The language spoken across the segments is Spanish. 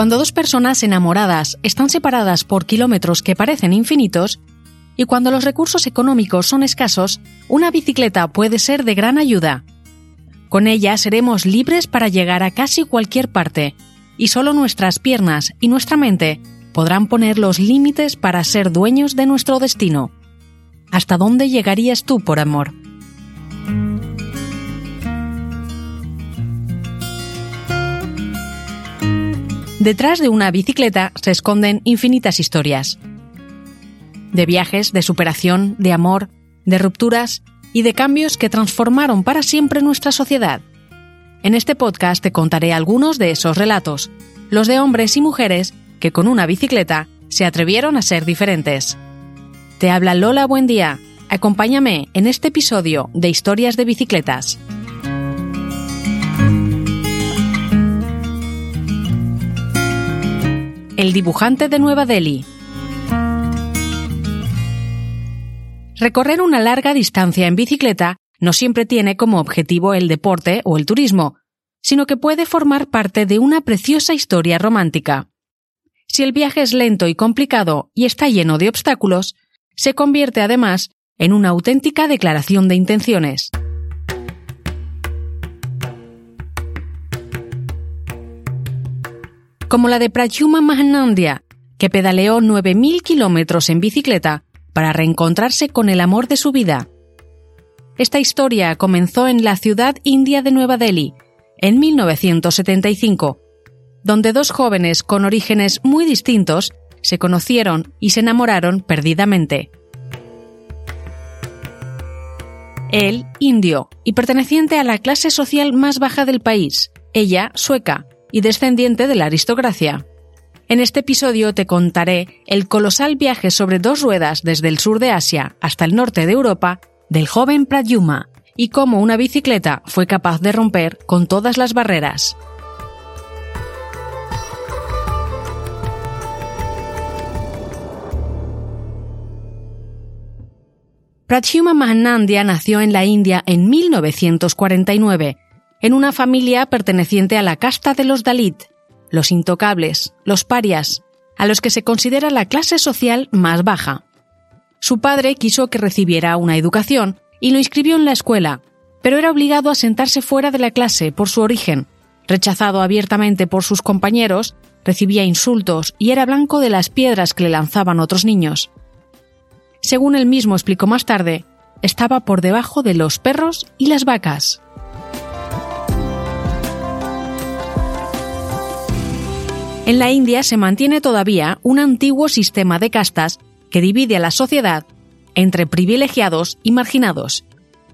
Cuando dos personas enamoradas están separadas por kilómetros que parecen infinitos, y cuando los recursos económicos son escasos, una bicicleta puede ser de gran ayuda. Con ella seremos libres para llegar a casi cualquier parte, y solo nuestras piernas y nuestra mente podrán poner los límites para ser dueños de nuestro destino. ¿Hasta dónde llegarías tú por amor? Detrás de una bicicleta se esconden infinitas historias. De viajes, de superación, de amor, de rupturas y de cambios que transformaron para siempre nuestra sociedad. En este podcast te contaré algunos de esos relatos, los de hombres y mujeres que con una bicicleta se atrevieron a ser diferentes. Te habla Lola Buen Día. Acompáñame en este episodio de Historias de Bicicletas. El dibujante de Nueva Delhi. Recorrer una larga distancia en bicicleta no siempre tiene como objetivo el deporte o el turismo, sino que puede formar parte de una preciosa historia romántica. Si el viaje es lento y complicado y está lleno de obstáculos, se convierte además en una auténtica declaración de intenciones. Como la de Pradyuma Mahanandya, que pedaleó 9.000 kilómetros en bicicleta para reencontrarse con el amor de su vida. Esta historia comenzó en la ciudad india de Nueva Delhi, en 1975, donde dos jóvenes con orígenes muy distintos se conocieron y se enamoraron perdidamente. Él, indio y perteneciente a la clase social más baja del país, ella, sueca, y descendiente de la aristocracia. En este episodio te contaré el colosal viaje sobre dos ruedas desde el sur de Asia hasta el norte de Europa del joven Pradyuma y cómo una bicicleta fue capaz de romper con todas las barreras. Pradyuma Mahanandya nació en la India en 1949 en una familia perteneciente a la casta de los Dalit, los intocables, los parias, a los que se considera la clase social más baja. Su padre quiso que recibiera una educación y lo inscribió en la escuela, pero era obligado a sentarse fuera de la clase por su origen. Rechazado abiertamente por sus compañeros, recibía insultos y era blanco de las piedras que le lanzaban otros niños. Según él mismo explicó más tarde, estaba por debajo de los perros y las vacas. En la India se mantiene todavía un antiguo sistema de castas que divide a la sociedad entre privilegiados y marginados.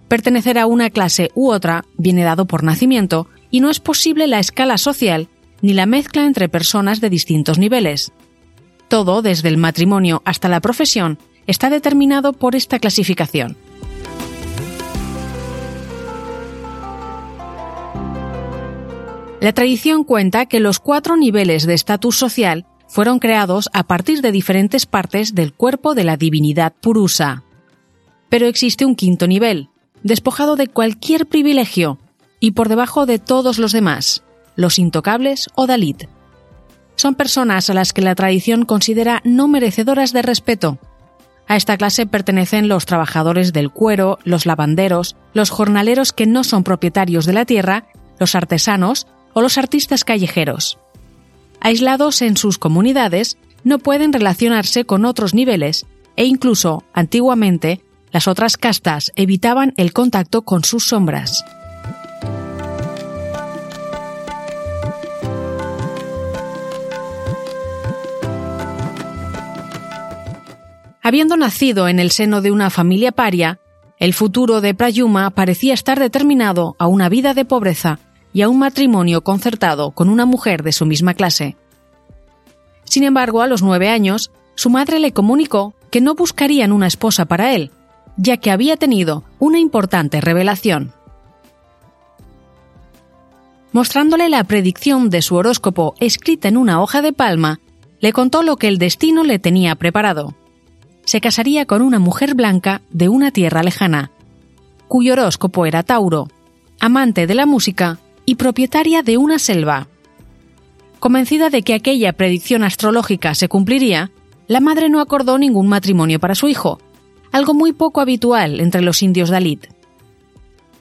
Pertenecer a una clase u otra viene dado por nacimiento y no es posible la escala social ni la mezcla entre personas de distintos niveles. Todo, desde el matrimonio hasta la profesión, está determinado por esta clasificación. La tradición cuenta que los cuatro niveles de estatus social fueron creados a partir de diferentes partes del cuerpo de la divinidad Purusa. Pero existe un quinto nivel, despojado de cualquier privilegio y por debajo de todos los demás, los intocables o Dalit. Son personas a las que la tradición considera no merecedoras de respeto. A esta clase pertenecen los trabajadores del cuero, los lavanderos, los jornaleros que no son propietarios de la tierra, los artesanos, o los artistas callejeros. Aislados en sus comunidades, no pueden relacionarse con otros niveles e incluso, antiguamente, las otras castas evitaban el contacto con sus sombras. Habiendo nacido en el seno de una familia paria, el futuro de Prayuma parecía estar determinado a una vida de pobreza y a un matrimonio concertado con una mujer de su misma clase. Sin embargo, a los nueve años, su madre le comunicó que no buscarían una esposa para él, ya que había tenido una importante revelación. Mostrándole la predicción de su horóscopo escrita en una hoja de palma, le contó lo que el destino le tenía preparado. Se casaría con una mujer blanca de una tierra lejana, cuyo horóscopo era Tauro, amante de la música y propietaria de una selva. Convencida de que aquella predicción astrológica se cumpliría, la madre no acordó ningún matrimonio para su hijo, algo muy poco habitual entre los indios Dalit.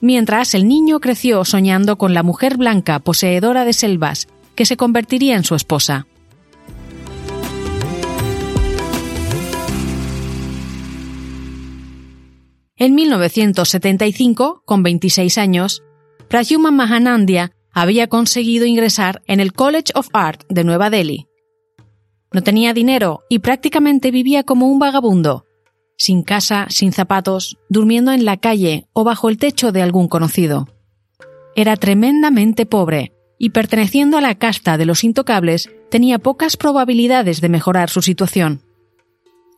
Mientras el niño creció soñando con la mujer blanca poseedora de selvas que se convertiría en su esposa. En 1975, con 26 años, Pradyuma Mahanandya había conseguido ingresar en el College of Art de Nueva Delhi. No tenía dinero y prácticamente vivía como un vagabundo, sin casa, sin zapatos, durmiendo en la calle o bajo el techo de algún conocido. Era tremendamente pobre y perteneciendo a la casta de los intocables tenía pocas probabilidades de mejorar su situación.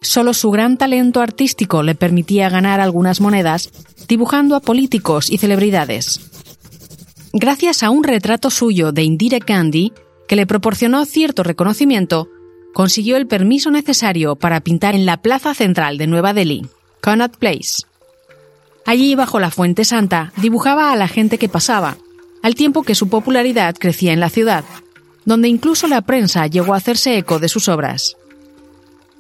Solo su gran talento artístico le permitía ganar algunas monedas dibujando a políticos y celebridades. Gracias a un retrato suyo de Indira Gandhi, que le proporcionó cierto reconocimiento, consiguió el permiso necesario para pintar en la plaza central de Nueva Delhi, Connaught Place. Allí, bajo la Fuente Santa, dibujaba a la gente que pasaba, al tiempo que su popularidad crecía en la ciudad, donde incluso la prensa llegó a hacerse eco de sus obras.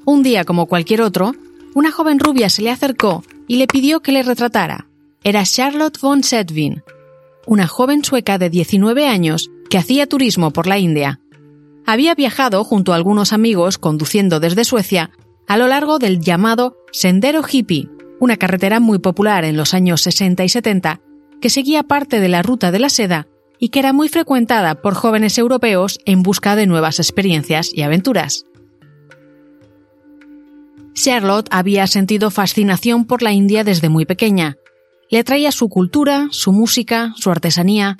Un día como cualquier otro, una joven rubia se le acercó y le pidió que le retratara. Era Charlotte von Sedvin, una joven sueca de 19 años que hacía turismo por la India. Había viajado junto a algunos amigos conduciendo desde Suecia a lo largo del llamado Sendero Hippie, una carretera muy popular en los años 60 y 70 que seguía parte de la ruta de la seda y que era muy frecuentada por jóvenes europeos en busca de nuevas experiencias y aventuras. Charlotte había sentido fascinación por la India desde muy pequeña. Le atraía su cultura, su música, su artesanía.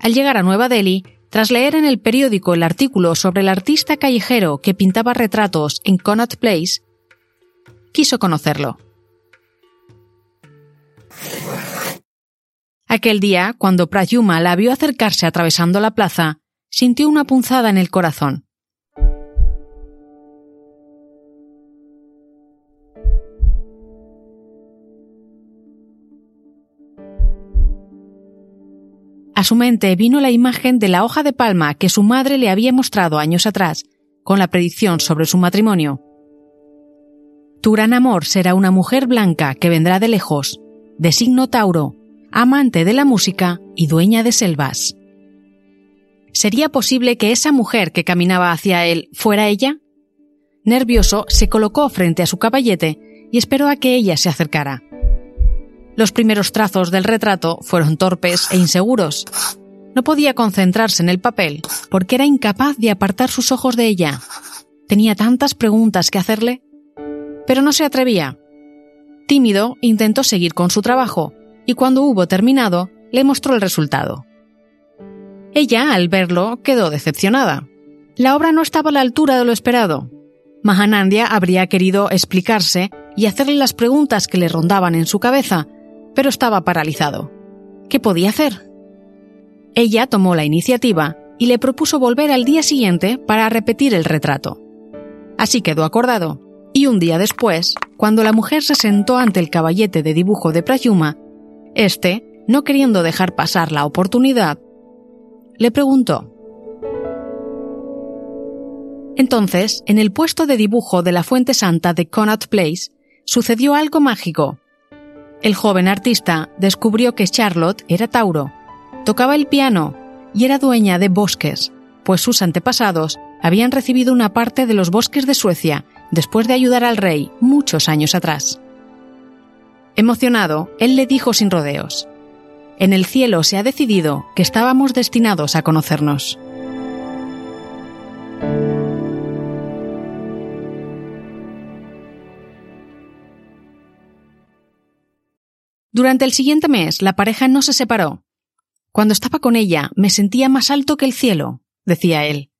Al llegar a Nueva Delhi, tras leer en el periódico el artículo sobre el artista callejero que pintaba retratos en Connaught Place, quiso conocerlo. Aquel día, cuando Prayuma la vio acercarse atravesando la plaza, sintió una punzada en el corazón. Su mente vino la imagen de la hoja de palma que su madre le había mostrado años atrás, con la predicción sobre su matrimonio. Tu gran amor será una mujer blanca que vendrá de lejos, de signo Tauro, amante de la música y dueña de selvas. ¿Sería posible que esa mujer que caminaba hacia él fuera ella? Nervioso, se colocó frente a su caballete y esperó a que ella se acercara. Los primeros trazos del retrato fueron torpes e inseguros. No podía concentrarse en el papel porque era incapaz de apartar sus ojos de ella. Tenía tantas preguntas que hacerle, pero no se atrevía. Tímido, intentó seguir con su trabajo y cuando hubo terminado, le mostró el resultado. Ella, al verlo, quedó decepcionada. La obra no estaba a la altura de lo esperado. Mahanandia habría querido explicarse y hacerle las preguntas que le rondaban en su cabeza, pero estaba paralizado. ¿Qué podía hacer? Ella tomó la iniciativa y le propuso volver al día siguiente para repetir el retrato. Así quedó acordado, y un día después, cuando la mujer se sentó ante el caballete de dibujo de Prayuma, este, no queriendo dejar pasar la oportunidad, le preguntó. Entonces, en el puesto de dibujo de la Fuente Santa de Connaught Place, sucedió algo mágico. El joven artista descubrió que Charlotte era Tauro, tocaba el piano y era dueña de bosques, pues sus antepasados habían recibido una parte de los bosques de Suecia después de ayudar al rey muchos años atrás. Emocionado, él le dijo sin rodeos, En el cielo se ha decidido que estábamos destinados a conocernos. Durante el siguiente mes, la pareja no se separó. Cuando estaba con ella, me sentía más alto que el cielo, decía él.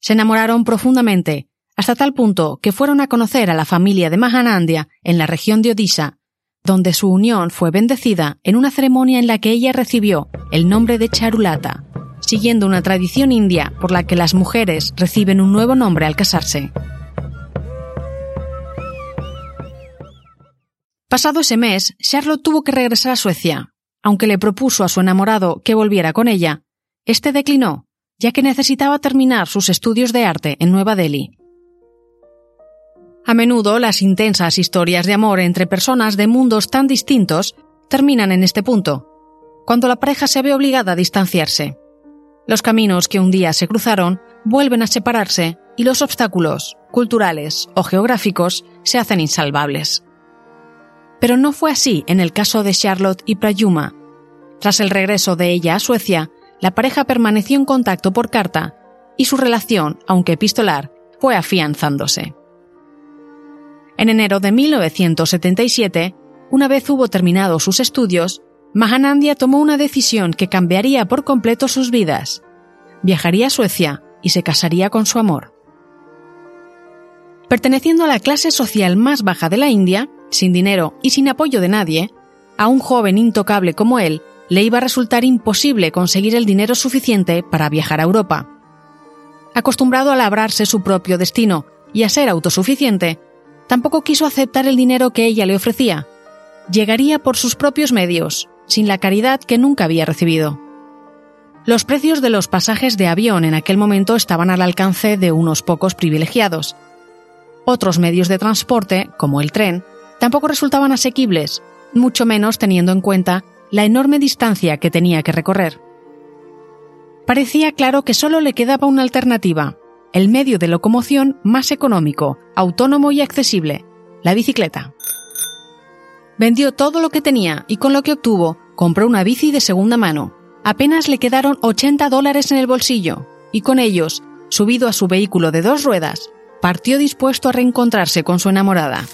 Se enamoraron profundamente, hasta tal punto que fueron a conocer a la familia de Mahanandia en la región de Odisha, donde su unión fue bendecida en una ceremonia en la que ella recibió el nombre de Charulata, siguiendo una tradición india por la que las mujeres reciben un nuevo nombre al casarse. Pasado ese mes, Charlotte tuvo que regresar a Suecia. Aunque le propuso a su enamorado que volviera con ella, este declinó, ya que necesitaba terminar sus estudios de arte en Nueva Delhi. A menudo las intensas historias de amor entre personas de mundos tan distintos terminan en este punto, cuando la pareja se ve obligada a distanciarse. Los caminos que un día se cruzaron vuelven a separarse y los obstáculos, culturales o geográficos, se hacen insalvables. Pero no fue así en el caso de Charlotte y Prayuma. Tras el regreso de ella a Suecia, la pareja permaneció en contacto por carta y su relación, aunque epistolar, fue afianzándose. En enero de 1977, una vez hubo terminado sus estudios, Mahanandia tomó una decisión que cambiaría por completo sus vidas. Viajaría a Suecia y se casaría con su amor. Perteneciendo a la clase social más baja de la India, sin dinero y sin apoyo de nadie, a un joven intocable como él le iba a resultar imposible conseguir el dinero suficiente para viajar a Europa. Acostumbrado a labrarse su propio destino y a ser autosuficiente, tampoco quiso aceptar el dinero que ella le ofrecía. Llegaría por sus propios medios, sin la caridad que nunca había recibido. Los precios de los pasajes de avión en aquel momento estaban al alcance de unos pocos privilegiados. Otros medios de transporte, como el tren, tampoco resultaban asequibles, mucho menos teniendo en cuenta la enorme distancia que tenía que recorrer. Parecía claro que solo le quedaba una alternativa, el medio de locomoción más económico, autónomo y accesible, la bicicleta. Vendió todo lo que tenía y con lo que obtuvo compró una bici de segunda mano. Apenas le quedaron 80 dólares en el bolsillo y con ellos, subido a su vehículo de dos ruedas, partió dispuesto a reencontrarse con su enamorada.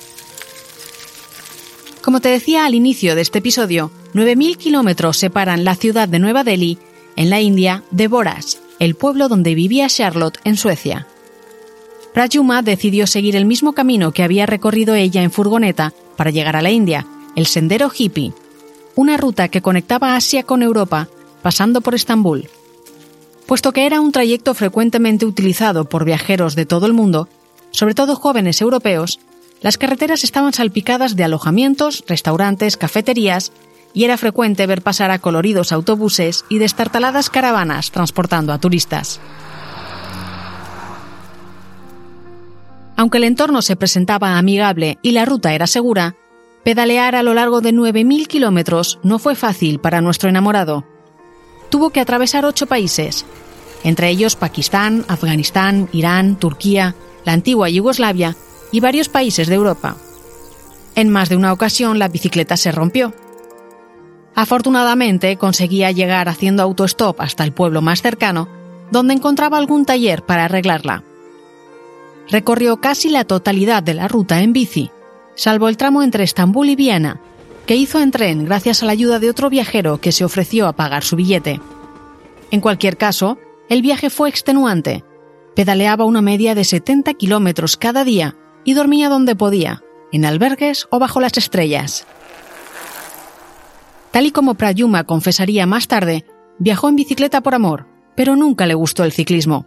Como te decía al inicio de este episodio, 9.000 kilómetros separan la ciudad de Nueva Delhi, en la India, de Boras, el pueblo donde vivía Charlotte en Suecia. Prajuma decidió seguir el mismo camino que había recorrido ella en furgoneta para llegar a la India, el sendero hippie, una ruta que conectaba Asia con Europa, pasando por Estambul. Puesto que era un trayecto frecuentemente utilizado por viajeros de todo el mundo, sobre todo jóvenes europeos, las carreteras estaban salpicadas de alojamientos, restaurantes, cafeterías, y era frecuente ver pasar a coloridos autobuses y destartaladas caravanas transportando a turistas. Aunque el entorno se presentaba amigable y la ruta era segura, pedalear a lo largo de 9.000 kilómetros no fue fácil para nuestro enamorado. Tuvo que atravesar ocho países, entre ellos Pakistán, Afganistán, Irán, Turquía, la antigua Yugoslavia y varios países de Europa. En más de una ocasión la bicicleta se rompió. Afortunadamente conseguía llegar haciendo autostop hasta el pueblo más cercano, donde encontraba algún taller para arreglarla. Recorrió casi la totalidad de la ruta en bici, salvo el tramo entre Estambul y Viena, que hizo en tren gracias a la ayuda de otro viajero que se ofreció a pagar su billete. En cualquier caso, el viaje fue extenuante. Pedaleaba una media de 70 kilómetros cada día y dormía donde podía, en albergues o bajo las estrellas. Tal y como Prayuma confesaría más tarde, viajó en bicicleta por amor, pero nunca le gustó el ciclismo.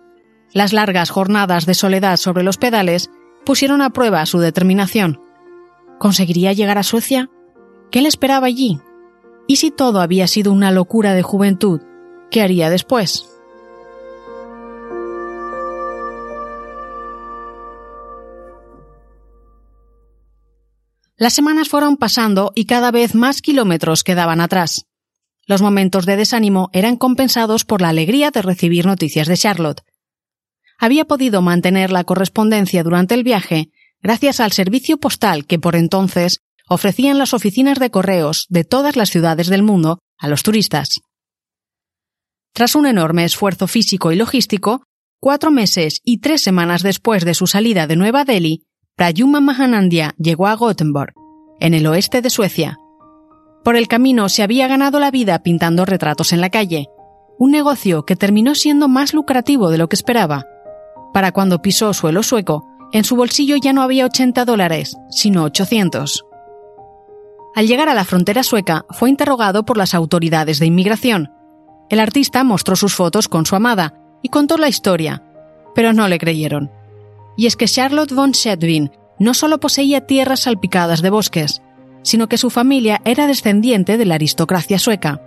Las largas jornadas de soledad sobre los pedales pusieron a prueba su determinación. ¿Conseguiría llegar a Suecia? ¿Qué le esperaba allí? ¿Y si todo había sido una locura de juventud? ¿Qué haría después? Las semanas fueron pasando y cada vez más kilómetros quedaban atrás. Los momentos de desánimo eran compensados por la alegría de recibir noticias de Charlotte. Había podido mantener la correspondencia durante el viaje gracias al servicio postal que por entonces ofrecían las oficinas de correos de todas las ciudades del mundo a los turistas. Tras un enorme esfuerzo físico y logístico, cuatro meses y tres semanas después de su salida de Nueva Delhi, Prayuma Mahanandia llegó a Gothenburg, en el oeste de Suecia. Por el camino se había ganado la vida pintando retratos en la calle, un negocio que terminó siendo más lucrativo de lo que esperaba. Para cuando pisó suelo sueco, en su bolsillo ya no había 80 dólares, sino 800. Al llegar a la frontera sueca, fue interrogado por las autoridades de inmigración. El artista mostró sus fotos con su amada y contó la historia, pero no le creyeron y es que Charlotte von Schedwin no solo poseía tierras salpicadas de bosques, sino que su familia era descendiente de la aristocracia sueca.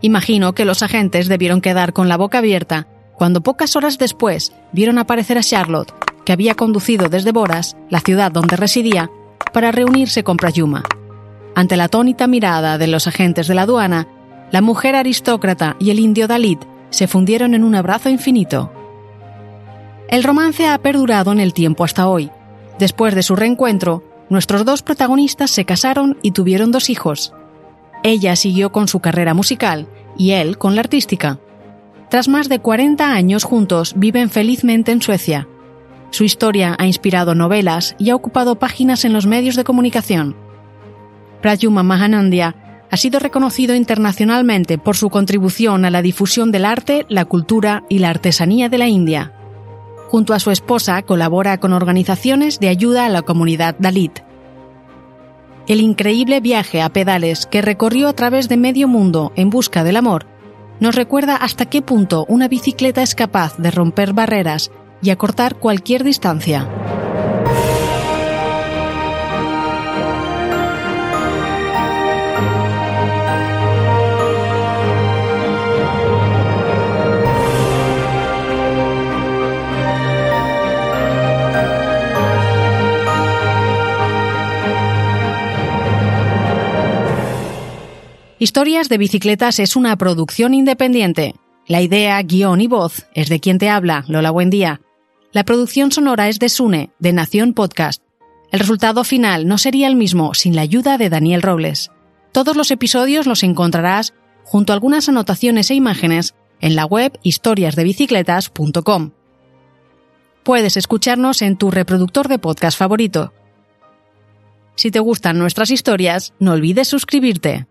Imagino que los agentes debieron quedar con la boca abierta cuando pocas horas después vieron aparecer a Charlotte, que había conducido desde Boras, la ciudad donde residía, para reunirse con Prayuma. Ante la atónita mirada de los agentes de la aduana, la mujer aristócrata y el indio Dalit se fundieron en un abrazo infinito. El romance ha perdurado en el tiempo hasta hoy. Después de su reencuentro, nuestros dos protagonistas se casaron y tuvieron dos hijos. Ella siguió con su carrera musical y él con la artística. Tras más de 40 años juntos, viven felizmente en Suecia. Su historia ha inspirado novelas y ha ocupado páginas en los medios de comunicación. Prayuma Mahanandya ha sido reconocido internacionalmente por su contribución a la difusión del arte, la cultura y la artesanía de la India. Junto a su esposa colabora con organizaciones de ayuda a la comunidad Dalit. El increíble viaje a pedales que recorrió a través de medio mundo en busca del amor nos recuerda hasta qué punto una bicicleta es capaz de romper barreras y acortar cualquier distancia. Historias de Bicicletas es una producción independiente. La idea, guion y voz es de quien te habla, Lola Buendía. La producción sonora es de Sune, de Nación Podcast. El resultado final no sería el mismo sin la ayuda de Daniel Robles. Todos los episodios los encontrarás junto a algunas anotaciones e imágenes en la web historiasdebicicletas.com. Puedes escucharnos en tu reproductor de podcast favorito. Si te gustan nuestras historias, no olvides suscribirte.